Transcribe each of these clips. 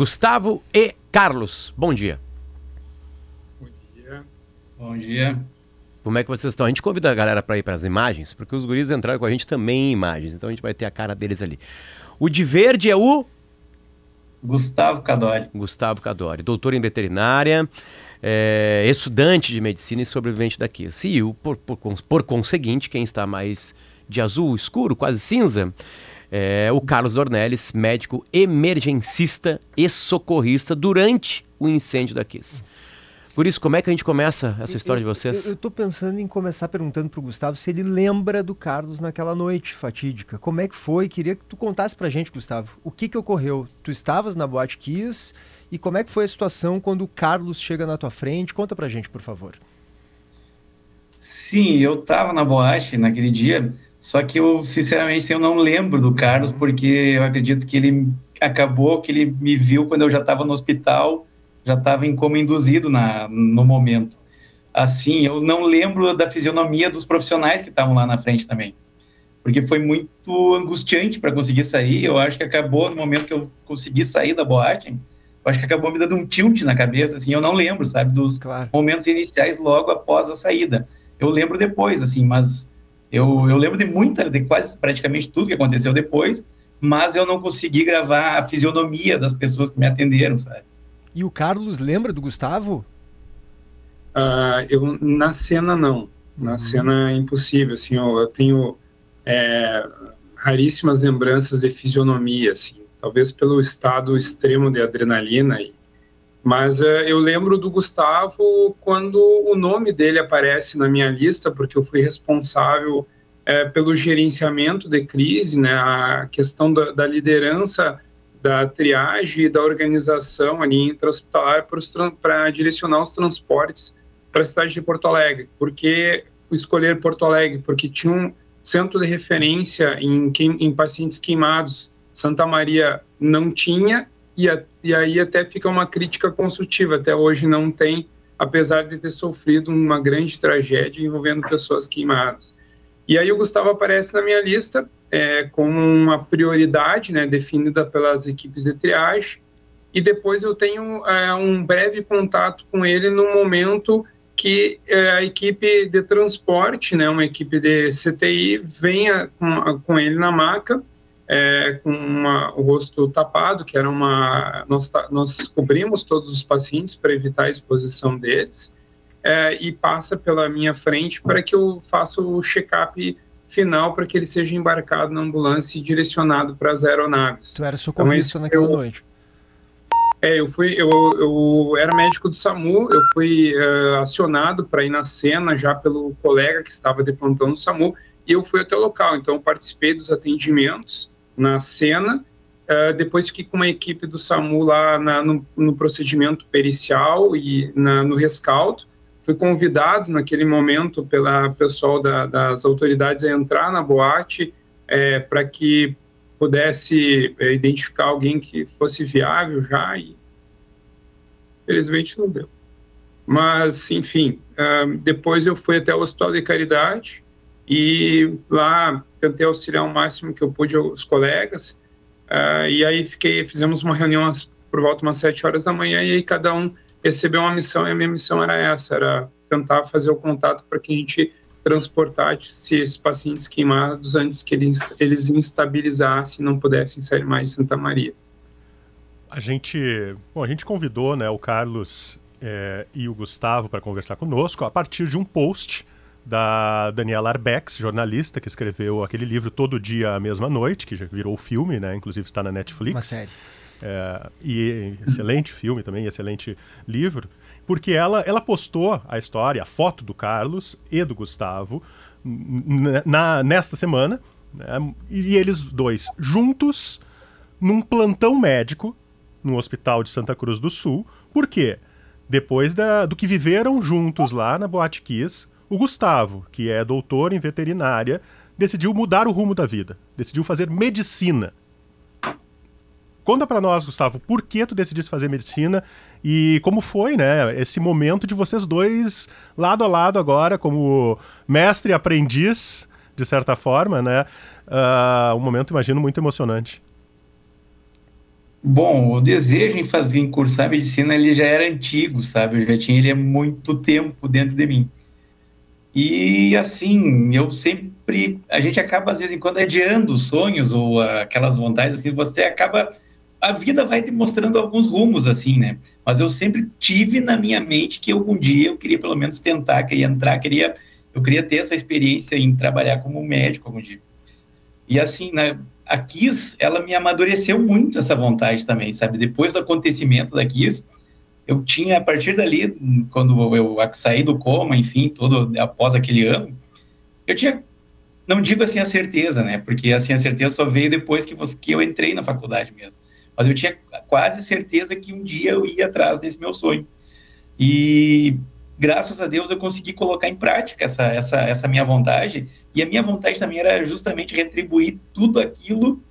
Gustavo e Carlos. Bom dia. Bom dia. Bom dia. Como é que vocês estão? A gente convida a galera para ir para as imagens, porque os guris entraram com a gente também em imagens, então a gente vai ter a cara deles ali. O de verde é o Gustavo Cadori. Gustavo Cadori, doutor em veterinária, é, estudante de medicina e sobrevivente daqui. E por, por, por conseguinte, quem está mais de azul escuro, quase cinza, é o Carlos Dornelles, médico emergencista e socorrista durante o incêndio da Kiss. Por isso, como é que a gente começa essa história eu, de vocês? Eu, estou pensando em começar perguntando para o Gustavo se ele lembra do Carlos naquela noite fatídica. Como é que foi? Queria que tu contasse para a gente, Gustavo. O que, que ocorreu? Tu estavas na Boate Kiss e como é que foi a situação quando o Carlos chega na tua frente? Conta para a gente, por favor. Sim, eu estava na boate naquele dia, só que eu, sinceramente, eu não lembro do Carlos, porque eu acredito que ele acabou, que ele me viu quando eu já estava no hospital já estava em coma induzido na, no momento. Assim, eu não lembro da fisionomia dos profissionais que estavam lá na frente também, porque foi muito angustiante para conseguir sair. Eu acho que acabou no momento que eu consegui sair da boate, eu acho que acabou me dando um tilt na cabeça, assim, eu não lembro, sabe, dos claro. momentos iniciais logo após a saída. Eu lembro depois, assim, mas eu, eu lembro de muita, de quase praticamente tudo que aconteceu depois, mas eu não consegui gravar a fisionomia das pessoas que me atenderam, sabe? E o Carlos lembra do Gustavo? Uh, eu na cena não, na uhum. cena é impossível. Assim, eu, eu tenho é, raríssimas lembranças de fisionomia, assim, talvez pelo estado extremo de adrenalina. Mas uh, eu lembro do Gustavo quando o nome dele aparece na minha lista, porque eu fui responsável é, pelo gerenciamento de crise, né, a questão da, da liderança da triagem e da organização ali intra-hospitalar para direcionar os transportes para a cidade de Porto Alegre. Por que escolher Porto Alegre? Porque tinha um centro de referência em, em pacientes queimados. Santa Maria não tinha, e, a, e aí até fica uma crítica construtiva. Até hoje não tem, apesar de ter sofrido uma grande tragédia envolvendo pessoas queimadas. E aí o Gustavo aparece na minha lista é, como uma prioridade né, definida pelas equipes de triagem, e depois eu tenho é, um breve contato com ele no momento que é, a equipe de transporte, né, uma equipe de CTI, venha com, com ele na maca, é, com uma, o rosto tapado, que era uma. Nós, nós cobrimos todos os pacientes para evitar a exposição deles, é, e passa pela minha frente para que eu faça o check-up final para que ele seja embarcado na ambulância e direcionado para as aeronaves. Tu era socorrista então, naquela eu, noite? É, eu fui, eu, eu era médico do SAMU, eu fui uh, acionado para ir na cena já pelo colega que estava de plantão no SAMU e eu fui até o local, então participei dos atendimentos na cena, uh, depois fiquei com uma equipe do SAMU lá na, no, no, procedimento pericial e na, no rescaldo, fui convidado naquele momento pela pessoal da, das autoridades a entrar na boate é, para que pudesse é, identificar alguém que fosse viável já e felizmente não deu. Mas, enfim, uh, depois eu fui até o Hospital de Caridade e lá tentei auxiliar o máximo que eu pude aos colegas. Uh, e aí fiquei, fizemos uma reunião por volta umas sete horas da manhã e aí cada um recebeu uma missão e a minha missão era essa, era tentar fazer o contato para que a gente transportasse esses pacientes queimados antes que eles, eles instabilizassem e não pudessem sair mais de Santa Maria. A gente, bom, a gente convidou né, o Carlos é, e o Gustavo para conversar conosco a partir de um post da Daniela Arbex, jornalista que escreveu aquele livro Todo Dia a Mesma Noite, que já virou filme, né? Inclusive está na Netflix. Uma série. É, e excelente filme também, excelente livro, porque ela, ela postou a história, a foto do Carlos e do Gustavo na, nesta semana, né, e eles dois juntos num plantão médico no Hospital de Santa Cruz do Sul. Por quê? Depois da, do que viveram juntos lá na Boate Kiss, o Gustavo, que é doutor em veterinária, decidiu mudar o rumo da vida, decidiu fazer medicina Conta para nós, Gustavo, por que tu decidiste fazer medicina e como foi, né, esse momento de vocês dois lado a lado agora, como mestre e aprendiz, de certa forma, né? Uh, um momento, imagino, muito emocionante. Bom, o desejo em fazer em cursar medicina ele já era antigo, sabe? Eu já tinha ele há muito tempo dentro de mim. E assim, eu sempre a gente acaba às vezes quando adiando os sonhos ou aquelas vontades assim, você acaba a vida vai te mostrando alguns rumos assim, né? Mas eu sempre tive na minha mente que algum dia eu queria pelo menos tentar, queria entrar, queria eu queria ter essa experiência em trabalhar como médico algum dia. E assim, né, a Kiss, ela me amadureceu muito essa vontade também, sabe? Depois do acontecimento da Kiss, eu tinha, a partir dali, quando eu saí do coma, enfim, todo após aquele ano, eu tinha, não digo assim a certeza, né? Porque assim a certeza só veio depois que, você, que eu entrei na faculdade mesmo. Mas eu tinha quase certeza que um dia eu ia atrás desse meu sonho. E graças a Deus eu consegui colocar em prática essa, essa, essa minha vontade e a minha vontade também era justamente retribuir tudo aquilo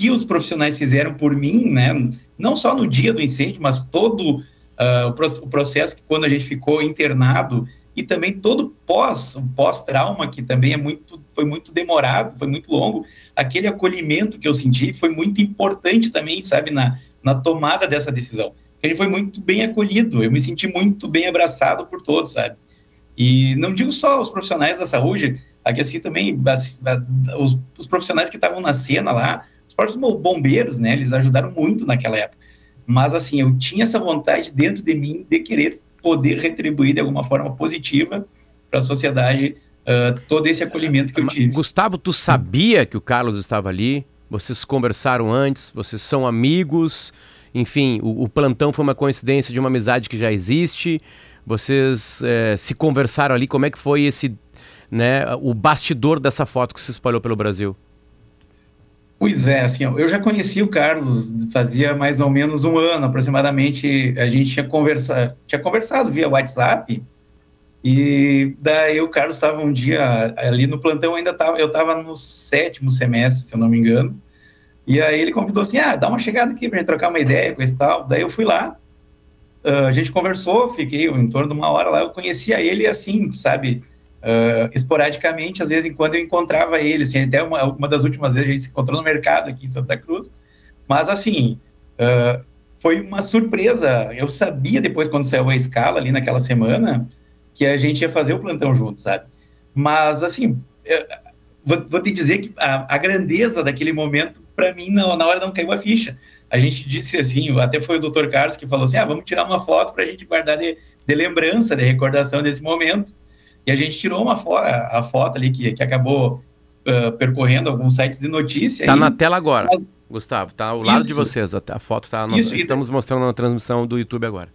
que os profissionais fizeram por mim, né? Não só no dia do incêndio, mas todo uh, o, processo que quando a gente ficou internado e também todo pós, pós-trauma que também é muito, foi muito demorado, foi muito longo. Aquele acolhimento que eu senti foi muito importante também, sabe, na, na tomada dessa decisão. Ele foi muito bem acolhido, eu me senti muito bem abraçado por todos, sabe? E não digo só os profissionais da saúde, Aqui assim também os, os profissionais que estavam na cena lá, próprios bombeiros, né, eles ajudaram muito naquela época. Mas assim, eu tinha essa vontade dentro de mim de querer poder retribuir de alguma forma positiva para a sociedade uh, todo esse acolhimento que eu tive. Gustavo, tu sabia que o Carlos estava ali? Vocês conversaram antes? Vocês são amigos? Enfim, o, o plantão foi uma coincidência de uma amizade que já existe? Vocês é, se conversaram ali? Como é que foi esse né, o bastidor dessa foto que se espalhou pelo Brasil? Pois é, assim, eu já conheci o Carlos fazia mais ou menos um ano aproximadamente. A gente tinha conversado, tinha conversado via WhatsApp e daí o Carlos estava um dia ali no plantão, ainda tava, eu estava no sétimo semestre, se eu não me engano. E aí ele convidou assim, ah, dá uma chegada aqui para gente trocar uma ideia com esse tal. Daí eu fui lá, uh, a gente conversou, fiquei em torno de uma hora lá, eu conhecia ele assim, sabe, Uh, esporadicamente, às vezes em quando eu encontrava ele, assim, até uma, uma das últimas vezes a gente se encontrou no mercado aqui em Santa Cruz, mas assim, uh, foi uma surpresa, eu sabia depois quando saiu a escala ali naquela semana, que a gente ia fazer o plantão junto, sabe? Mas assim, vou, vou, te dizer que a, a grandeza daquele momento, para mim, não, na hora não caiu a ficha. A gente disse assim, até foi o Dr. Carlos que falou assim, ah, vamos tirar uma foto para a gente guardar de, de lembrança, de recordação desse momento. E a gente tirou uma foto, a foto ali que, que acabou uh, percorrendo alguns sites de notícia. Está na tela agora, mas... Gustavo. Está ao lado Isso. de vocês. A, a foto está. Estamos e... mostrando na transmissão do YouTube agora.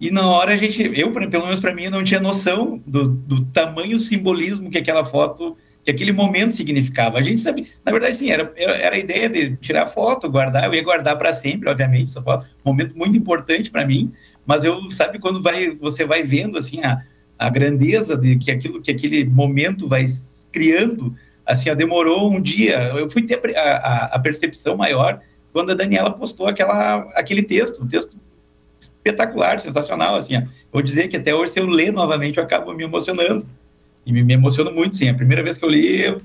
E na hora a gente, eu pelo menos para mim, não tinha noção do, do tamanho simbolismo que aquela foto, que aquele momento significava. A gente sabe, na verdade, sim, era, era a ideia de tirar foto, guardar, eu ia guardar para sempre, obviamente, essa foto, um momento muito importante para mim. Mas eu sabe quando vai, você vai vendo assim a, a grandeza de que aquilo que aquele momento vai criando, assim, demorou um dia. Eu fui ter a, a, a, percepção maior quando a Daniela postou aquela, aquele texto, um texto espetacular, sensacional, assim. Ó. Vou dizer que até hoje, se eu ler novamente, eu acabo me emocionando. E me, me emociono muito, sim. A primeira vez que eu li, eu,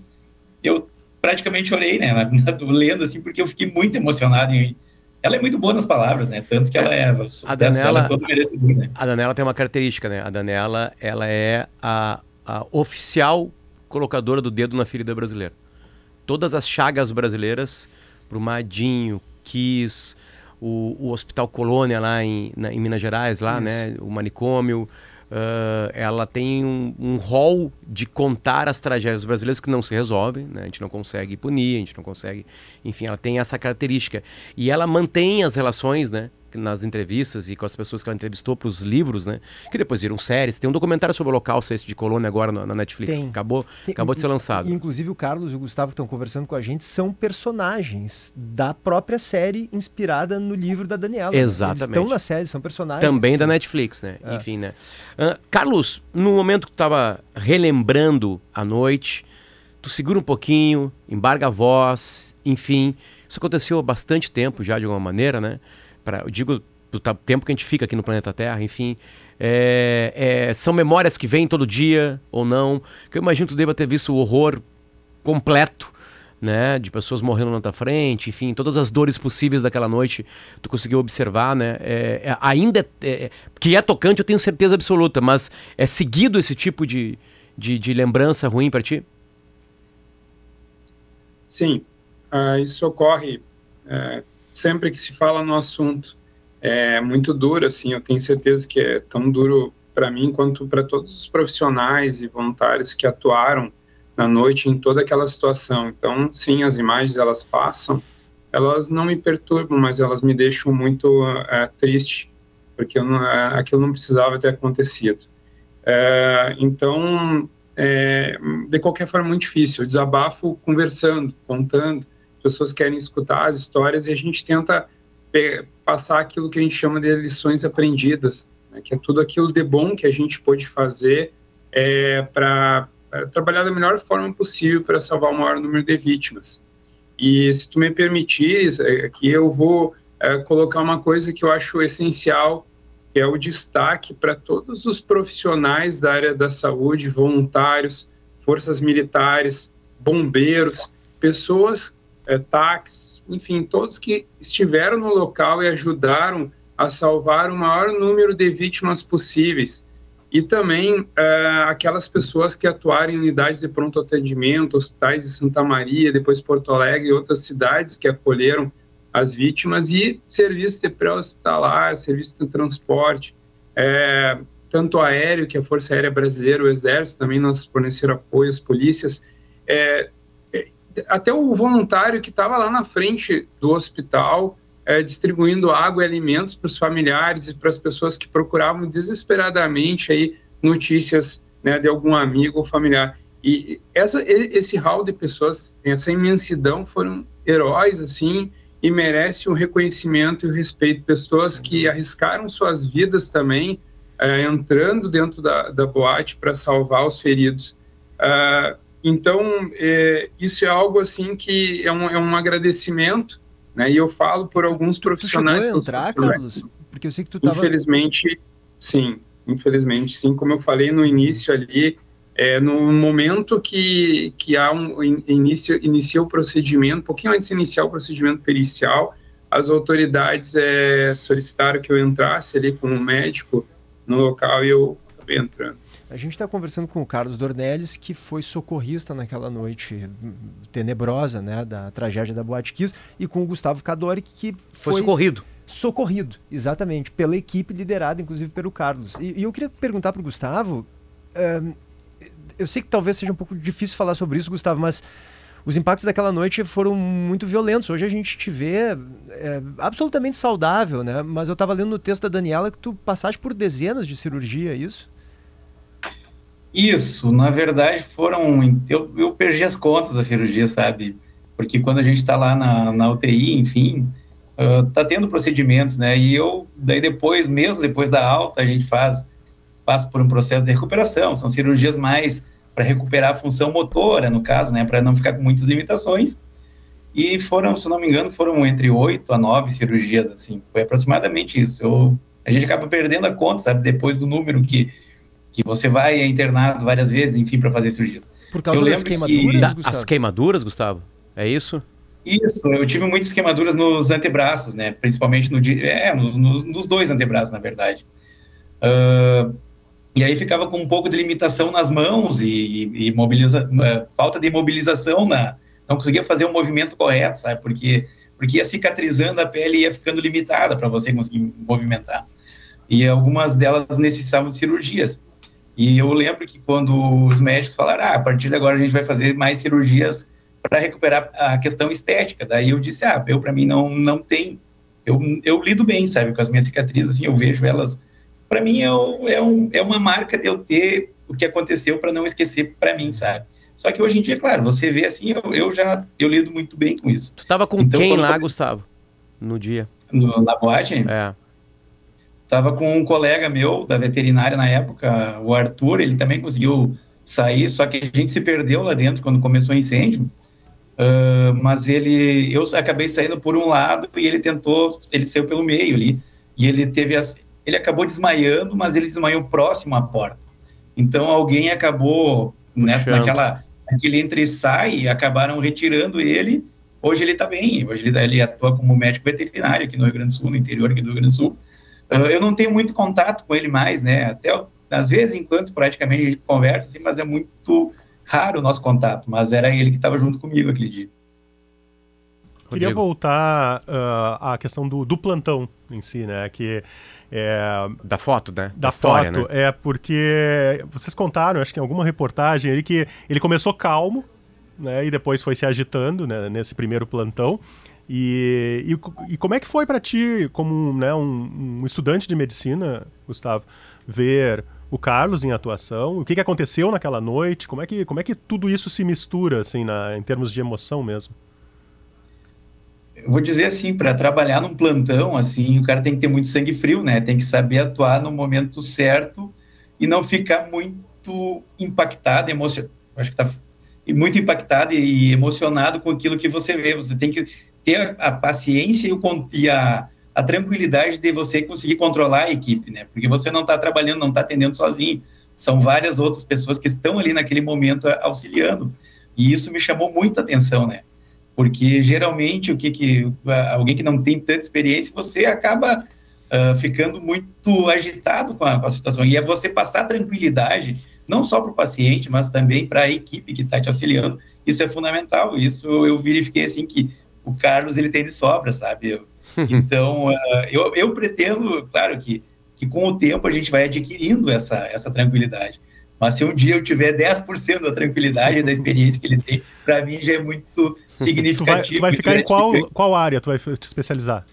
eu praticamente chorei, né, na, na, lendo, assim, porque eu fiquei muito emocionado em, ela é muito boa nas palavras, né? Tanto que ela é, a Danela, é todo merecedor, né? A Danela tem uma característica, né? A Danela, ela é a, a oficial colocadora do dedo na ferida brasileira. Todas as chagas brasileiras, Brumadinho, Kiss, o, o Hospital Colônia lá em, na, em Minas Gerais, lá, Isso. né? O manicômio, Uh, ela tem um, um rol de contar as tragédias brasileiras que não se resolvem, né? a gente não consegue punir, a gente não consegue. Enfim, ela tem essa característica. E ela mantém as relações, né? Nas entrevistas e com as pessoas que ela entrevistou para os livros, né? Que depois viram séries. Tem um documentário sobre o Holocausto esse de Colônia agora na, na Netflix. Tem. Acabou, Tem. acabou de ser lançado. Inclusive o Carlos e o Gustavo que estão conversando com a gente são personagens da própria série inspirada no livro da Daniela. Exatamente. Eles estão na série, são personagens. Também da Netflix, né? É. Enfim, né? Uh, Carlos, no momento que tu estava relembrando a noite, tu segura um pouquinho, embarga a voz, enfim. Isso aconteceu há bastante tempo já, de alguma maneira, né? Eu digo do tempo que a gente fica aqui no planeta Terra, enfim. É, é, são memórias que vêm todo dia ou não. Que eu imagino que tu deva ter visto o horror completo né, de pessoas morrendo na tua frente, enfim, todas as dores possíveis daquela noite, tu conseguiu observar, né? É, é, ainda é, é, que é tocante, eu tenho certeza absoluta, mas é seguido esse tipo de, de, de lembrança ruim para ti? Sim, uh, isso ocorre uh, sempre que se fala no assunto. É muito duro, assim, eu tenho certeza que é tão duro para mim quanto para todos os profissionais e voluntários que atuaram na noite em toda aquela situação. Então, sim, as imagens elas passam, elas não me perturbam, mas elas me deixam muito é, triste, porque não, é, aquilo não precisava ter acontecido. É, então, é, de qualquer forma, muito difícil. Eu desabafo conversando, contando. Pessoas querem escutar as histórias e a gente tenta passar aquilo que a gente chama de lições aprendidas, né, que é tudo aquilo de bom que a gente pode fazer é, para trabalhar da melhor forma possível para salvar o maior número de vítimas. E se tu me permitires, aqui eu vou é, colocar uma coisa que eu acho essencial que é o destaque para todos os profissionais da área da saúde, voluntários, forças militares, bombeiros, pessoas, é, táxis, enfim, todos que estiveram no local e ajudaram a salvar o maior número de vítimas possíveis. E também é, aquelas pessoas que atuaram em unidades de pronto atendimento, hospitais de Santa Maria, depois Porto Alegre e outras cidades que acolheram as vítimas e serviço de pré-hospitalar, serviço de transporte, é, tanto aéreo, que a Força Aérea Brasileira, o Exército também nos forneceram apoio, as polícias, é até o voluntário que estava lá na frente do hospital, é, distribuindo água e alimentos para os familiares e para as pessoas que procuravam desesperadamente aí notícias né, de algum amigo ou familiar. E essa, esse hall de pessoas, essa imensidão, foram heróis, assim, e merece um reconhecimento e o respeito. Pessoas que arriscaram suas vidas também, é, entrando dentro da, da boate para salvar os feridos. Uh, então, é, isso é algo assim que é um, é um agradecimento, né? E eu falo por alguns profissionais. Tu chegou a entrar, Carlos? Porque eu sei que tu estava... Infelizmente, sim. Infelizmente, sim. Como eu falei no início ali, é, no momento que, que há um início, inicia o procedimento, um pouquinho antes de iniciar o procedimento pericial, as autoridades é, solicitaram que eu entrasse ali como médico no local e eu acabei entrando. A gente está conversando com o Carlos Dornelles, que foi socorrista naquela noite tenebrosa, né, da tragédia da Boate Kiss, e com o Gustavo Cadori, que foi, foi socorrido. Socorrido, exatamente, pela equipe liderada, inclusive, pelo Carlos. E, e eu queria perguntar para o Gustavo, eu sei que talvez seja um pouco difícil falar sobre isso, Gustavo, mas os impactos daquela noite foram muito violentos. Hoje a gente te vê é, absolutamente saudável, né? Mas eu estava lendo no texto da Daniela que tu passaste por dezenas de cirurgia, é isso? Isso, na verdade foram. Eu, eu perdi as contas da cirurgia, sabe? Porque quando a gente está lá na, na UTI, enfim, uh, tá tendo procedimentos, né? E eu, daí depois, mesmo depois da alta, a gente faz passa por um processo de recuperação, são cirurgias mais para recuperar a função motora, no caso, né, para não ficar com muitas limitações. E foram, se não me engano, foram entre oito a nove cirurgias, assim, foi aproximadamente isso. Eu, a gente acaba perdendo a conta, sabe, depois do número que, que você vai internado várias vezes, enfim, para fazer cirurgias. Por causa das queimaduras, que... As queimaduras, Gustavo? É isso? Isso, eu tive muitas queimaduras nos antebraços, né, principalmente no, é, nos, nos dois antebraços, na verdade. Uh, e aí ficava com um pouco de limitação nas mãos e, e mobiliza, uh, falta de mobilização, na, não conseguia fazer o um movimento correto, sabe? Porque, porque ia cicatrizando a pele e ia ficando limitada para você conseguir movimentar. E algumas delas necessitavam de cirurgias. E eu lembro que quando os médicos falaram, ah, a partir de agora a gente vai fazer mais cirurgias para recuperar a questão estética. Daí eu disse, ah, eu para mim não não tem, eu, eu lido bem, sabe, com as minhas cicatrizes, assim, eu vejo elas para mim é, é, um, é uma marca de eu ter o que aconteceu para não esquecer para mim, sabe? Só que hoje em dia, claro, você vê assim, eu, eu já eu lido muito bem com isso. Tu tava com então, quem lá, Gustavo, no dia? No, na boate? É. Tava com um colega meu da veterinária na época, o Arthur, ele também conseguiu sair, só que a gente se perdeu lá dentro quando começou o incêndio. Uh, mas ele, eu acabei saindo por um lado e ele tentou, ele saiu pelo meio ali e ele teve as, ele acabou desmaiando, mas ele desmaiou próximo à porta. Então alguém acabou nessa, naquela aquele entra e sai, acabaram retirando ele. Hoje ele está bem, hoje ele, ele, atua como médico veterinário aqui no Rio Grande do Sul, no interior aqui do Rio Grande do Sul. Uh, eu não tenho muito contato com ele mais, né? Até às vezes, enquanto praticamente a gente conversa, assim, mas é muito raro o nosso contato. Mas era ele que estava junto comigo aquele dia. Queria voltar uh, à questão do, do plantão em si, né? Que é, da foto, né? Da, da história, foto, né? é porque vocês contaram, acho que em alguma reportagem, ele que ele começou calmo, né? E depois foi se agitando, né? Nesse primeiro plantão. E, e, e como é que foi para ti, como né, um, um, estudante de medicina, Gustavo, ver o Carlos em atuação? O que, que aconteceu naquela noite? Como é que, como é que tudo isso se mistura, assim, na, em termos de emoção mesmo? eu vou dizer assim, para trabalhar num plantão, assim, o cara tem que ter muito sangue frio, né? Tem que saber atuar no momento certo e não ficar muito impactado, emocionado, acho que tá muito impactado e emocionado com aquilo que você vê. Você tem que ter a paciência e, o, e a, a tranquilidade de você conseguir controlar a equipe, né? Porque você não está trabalhando, não está atendendo sozinho. São várias outras pessoas que estão ali naquele momento auxiliando. E isso me chamou muita atenção, né? porque geralmente o que, que alguém que não tem tanta experiência, você acaba uh, ficando muito agitado com a, com a, situação. E é você passar tranquilidade, não só para o paciente, mas também para a equipe que está te auxiliando. Isso é fundamental. Isso eu verifiquei assim que o Carlos ele tem de sobra, sabe? Então uh, eu, eu pretendo, claro que que com o tempo a gente vai adquirindo essa essa tranquilidade. Mas se um dia eu tiver 10% da tranquilidade da experiência que ele tem, para mim já é muito significativo. tu, vai, tu vai ficar em qual, qual área tu vai te especializar?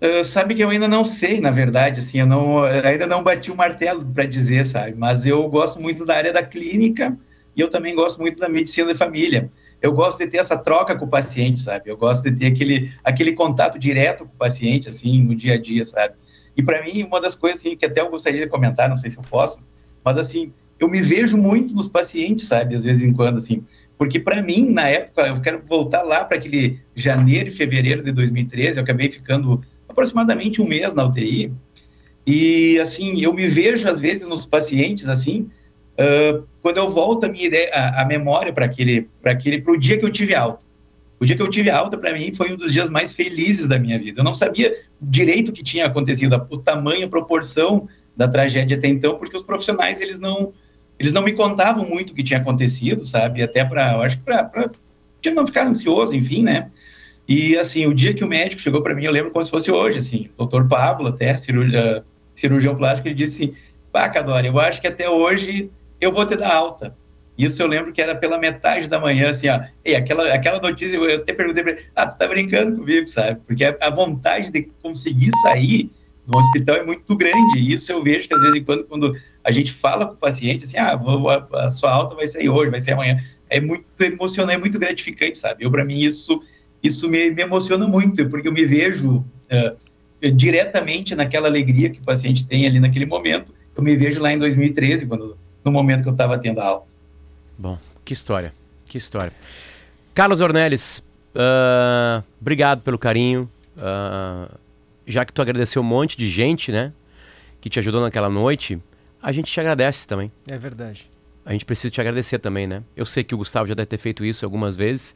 Uh, sabe que eu ainda não sei, na verdade, assim, eu não, ainda não bati o martelo para dizer, sabe? Mas eu gosto muito da área da clínica e eu também gosto muito da medicina de família. Eu gosto de ter essa troca com o paciente, sabe? Eu gosto de ter aquele, aquele contato direto com o paciente, assim, no dia a dia, sabe? E para mim, uma das coisas assim, que até eu gostaria de comentar, não sei se eu posso, mas assim, eu me vejo muito nos pacientes, sabe, às vezes em quando, assim, porque para mim, na época, eu quero voltar lá para aquele janeiro e fevereiro de 2013, eu acabei ficando aproximadamente um mês na UTI, e assim, eu me vejo às vezes nos pacientes, assim, uh, quando eu volto a minha ideia, a, a memória para aquele, para aquele, para o dia que eu tive alta. O dia que eu tive alta, para mim, foi um dos dias mais felizes da minha vida. Eu não sabia direito o que tinha acontecido, o tamanho, a proporção da tragédia até então, porque os profissionais eles não eles não me contavam muito o que tinha acontecido, sabe? Até para, eu acho que para não ficar ansioso, enfim, né? E assim, o dia que o médico chegou para mim, eu lembro como se fosse hoje, assim, doutor Pablo, até cirurgião plástico, ele disse assim: "Pá, eu acho que até hoje eu vou te dar alta". Isso eu lembro que era pela metade da manhã, assim, ó. E aquela, aquela notícia, eu até perguntei para ele, ah, tu tá brincando comigo, sabe? Porque a, vontade de conseguir sair no hospital é muito grande. E isso eu vejo que, às vezes, quando, quando a gente fala com o paciente, assim, ah, vou, a, a sua alta vai sair hoje, vai ser amanhã. É muito emocionante, é muito gratificante, sabe? Eu, para mim, isso, isso me, me, emociona muito, porque eu me vejo uh, diretamente naquela alegria que o paciente tem ali naquele momento. Eu me vejo lá em 2013, quando, no momento que eu estava tendo a alta. Bom, que história, que história. Carlos Ornelis, uh, obrigado pelo carinho. Uh, já que tu agradeceu um monte de gente, né? Que te ajudou naquela noite, a gente te agradece também. É verdade. A gente precisa te agradecer também, né? Eu sei que o Gustavo já deve ter feito isso algumas vezes,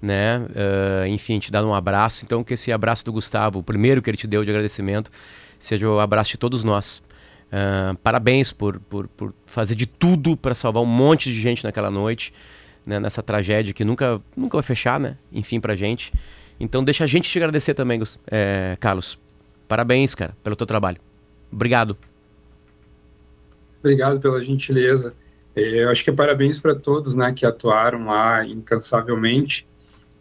né? Uh, enfim, te dar um abraço. Então, que esse abraço do Gustavo, o primeiro que ele te deu de agradecimento, seja o abraço de todos nós. Uh, parabéns por, por, por fazer de tudo para salvar um monte de gente naquela noite, né? nessa tragédia que nunca, nunca vai fechar, né? Enfim, pra gente. Então, deixa a gente te agradecer também, é, Carlos, Parabéns, cara, pelo teu trabalho. Obrigado. Obrigado pela gentileza. É, eu acho que é parabéns para todos, né, que atuaram lá incansavelmente.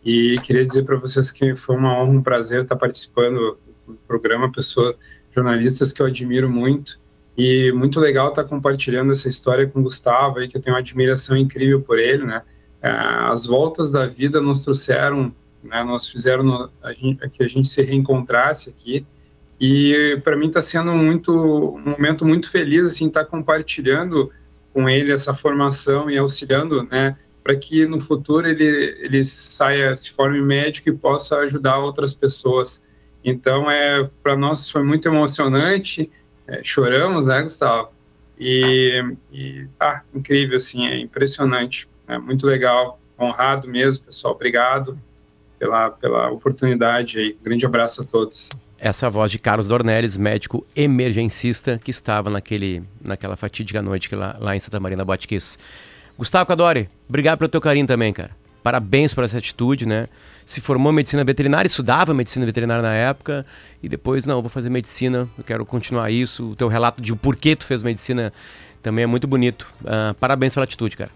E queria dizer para vocês que foi uma honra, um prazer estar participando do programa, pessoas, jornalistas que eu admiro muito. E muito legal estar compartilhando essa história com o Gustavo, aí, que eu tenho uma admiração incrível por ele, né? É, as voltas da vida nos trouxeram, né, nos fizeram a gente, que a gente se reencontrasse aqui. E para mim está sendo muito um momento muito feliz assim estar compartilhando com ele essa formação e auxiliando, né, para que no futuro ele ele saia, se forme médico e possa ajudar outras pessoas. Então é para nós foi muito emocionante, é, choramos, né, Gustavo? E, e ah, incrível, assim, é impressionante, é muito legal, honrado mesmo, pessoal, obrigado pela, pela oportunidade aí, grande abraço a todos. Essa é a voz de Carlos Dornelles, médico emergencista que estava naquele, naquela fatídica noite lá, lá em Santa Maria da Botkiss. Gustavo Cadori, obrigado pelo teu carinho também, cara. Parabéns por essa atitude, né? Se formou em medicina veterinária, estudava medicina veterinária na época e depois, não, vou fazer medicina, eu quero continuar isso. O teu relato de porquê tu fez medicina também é muito bonito. Uh, parabéns pela atitude, cara.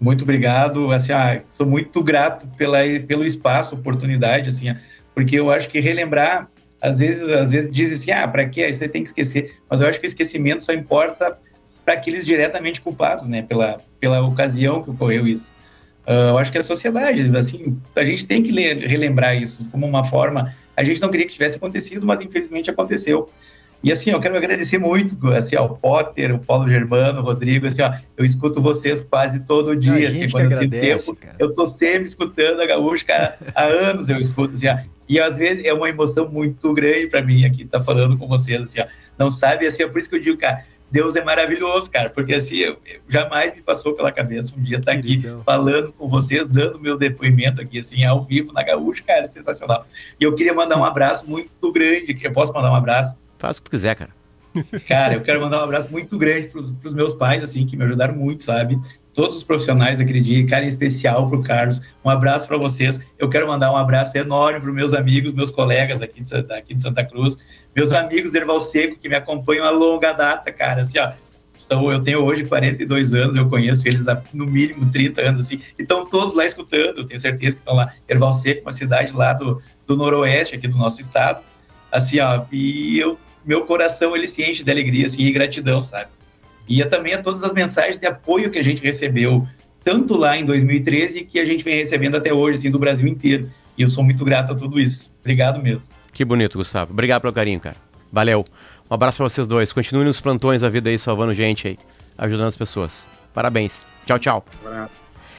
Muito obrigado. Assim, ah, sou muito grato pela, pelo espaço, oportunidade, assim, porque eu acho que relembrar, às vezes, às vezes dizem assim, ah, para que você tem que esquecer? Mas eu acho que o esquecimento só importa para aqueles diretamente culpados, né, pela, pela ocasião que ocorreu isso. Uh, eu acho que a sociedade, assim, a gente tem que ler, relembrar isso como uma forma. A gente não queria que tivesse acontecido, mas infelizmente aconteceu. E assim, eu quero agradecer muito assim, ao Potter, o Paulo Germano, o Rodrigo, assim, ó, eu escuto vocês quase todo dia, assim, quando eu tenho tempo, cara. eu tô sempre escutando a Gaúcha, cara, há anos eu escuto, assim, ó, e às vezes é uma emoção muito grande para mim aqui estar tá falando com vocês, assim, ó, não sabe, assim, é por isso que eu digo, cara, Deus é maravilhoso, cara, porque assim, eu, eu jamais me passou pela cabeça um dia estar tá aqui falando com vocês, dando meu depoimento aqui, assim, ao vivo na Gaúcha, cara, sensacional. E eu queria mandar um abraço muito grande, que eu posso mandar um abraço? Faz o que tu quiser, cara. Cara, eu quero mandar um abraço muito grande para os meus pais, assim, que me ajudaram muito, sabe? Todos os profissionais daquele dia, cara, em especial para o Carlos. Um abraço para vocês. Eu quero mandar um abraço enorme para meus amigos, meus colegas aqui de, aqui de Santa Cruz, meus amigos Erval Seco, que me acompanham a longa data, cara. Assim, ó, são, eu tenho hoje 42 anos, eu conheço eles há no mínimo 30 anos, assim, e estão todos lá escutando, eu tenho certeza que estão lá. Erval Seco, uma cidade lá do, do noroeste, aqui do nosso estado. Assim, ó, e eu, meu coração, ele se enche de alegria, assim, e gratidão, sabe? E também a todas as mensagens de apoio que a gente recebeu, tanto lá em 2013, que a gente vem recebendo até hoje, assim, do Brasil inteiro. E eu sou muito grato a tudo isso. Obrigado mesmo. Que bonito, Gustavo. Obrigado pelo carinho, cara. Valeu. Um abraço para vocês dois. Continuem nos plantões da vida aí, salvando gente aí, ajudando as pessoas. Parabéns. Tchau, tchau. Um abraço.